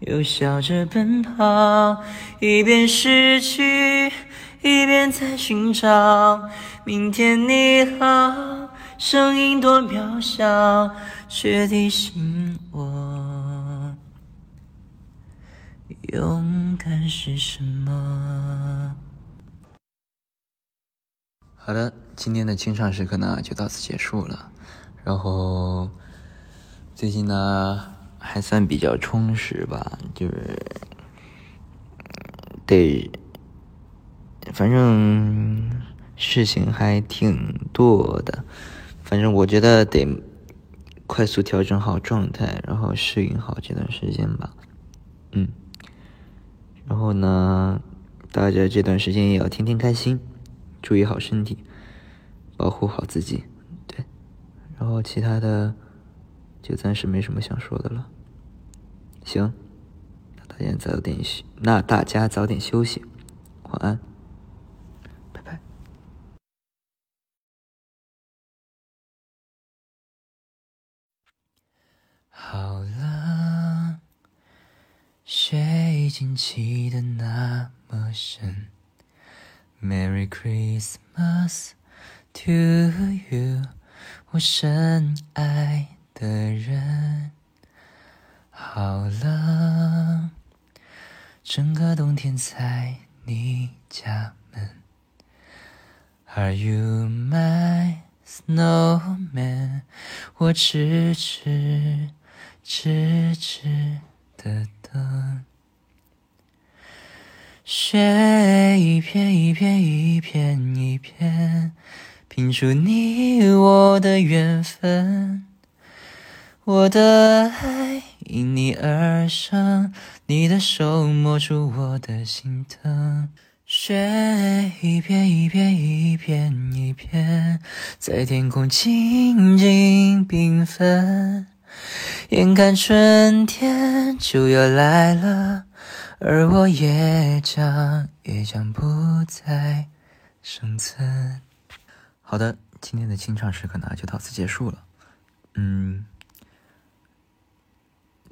又笑着奔跑，一边失去，一边在寻找。明天你好，声音多渺小，却提醒我，勇敢是什么。好的，今天的清唱时刻呢，就到此结束了。然后最近呢。还算比较充实吧，就是得，反正事情还挺多的，反正我觉得得快速调整好状态，然后适应好这段时间吧，嗯，然后呢，大家这段时间也要天天开心，注意好身体，保护好自己，对，然后其他的就暂时没什么想说的了。行，那大家早点休，那大家早点休息，晚安，拜拜。好了，雪已经积得那么深。Merry Christmas to you，我深爱的人。好了，整个冬天在你家门。Are you my snowman？我痴痴痴痴的等。雪一片一片一片一片，拼出你我的缘分。我的爱。因你而生，你的手摸出我的心疼。雪一片一片一片一片，在天空静静缤纷。眼看春天就要来了，而我也将也将不再生存。好的，今天的清唱时刻呢，就到此结束了。嗯。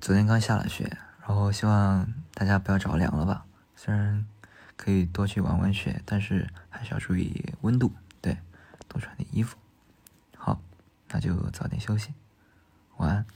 昨天刚下了雪，然后希望大家不要着凉了吧。虽然可以多去玩玩雪，但是还是要注意温度，对，多穿点衣服。好，那就早点休息，晚安。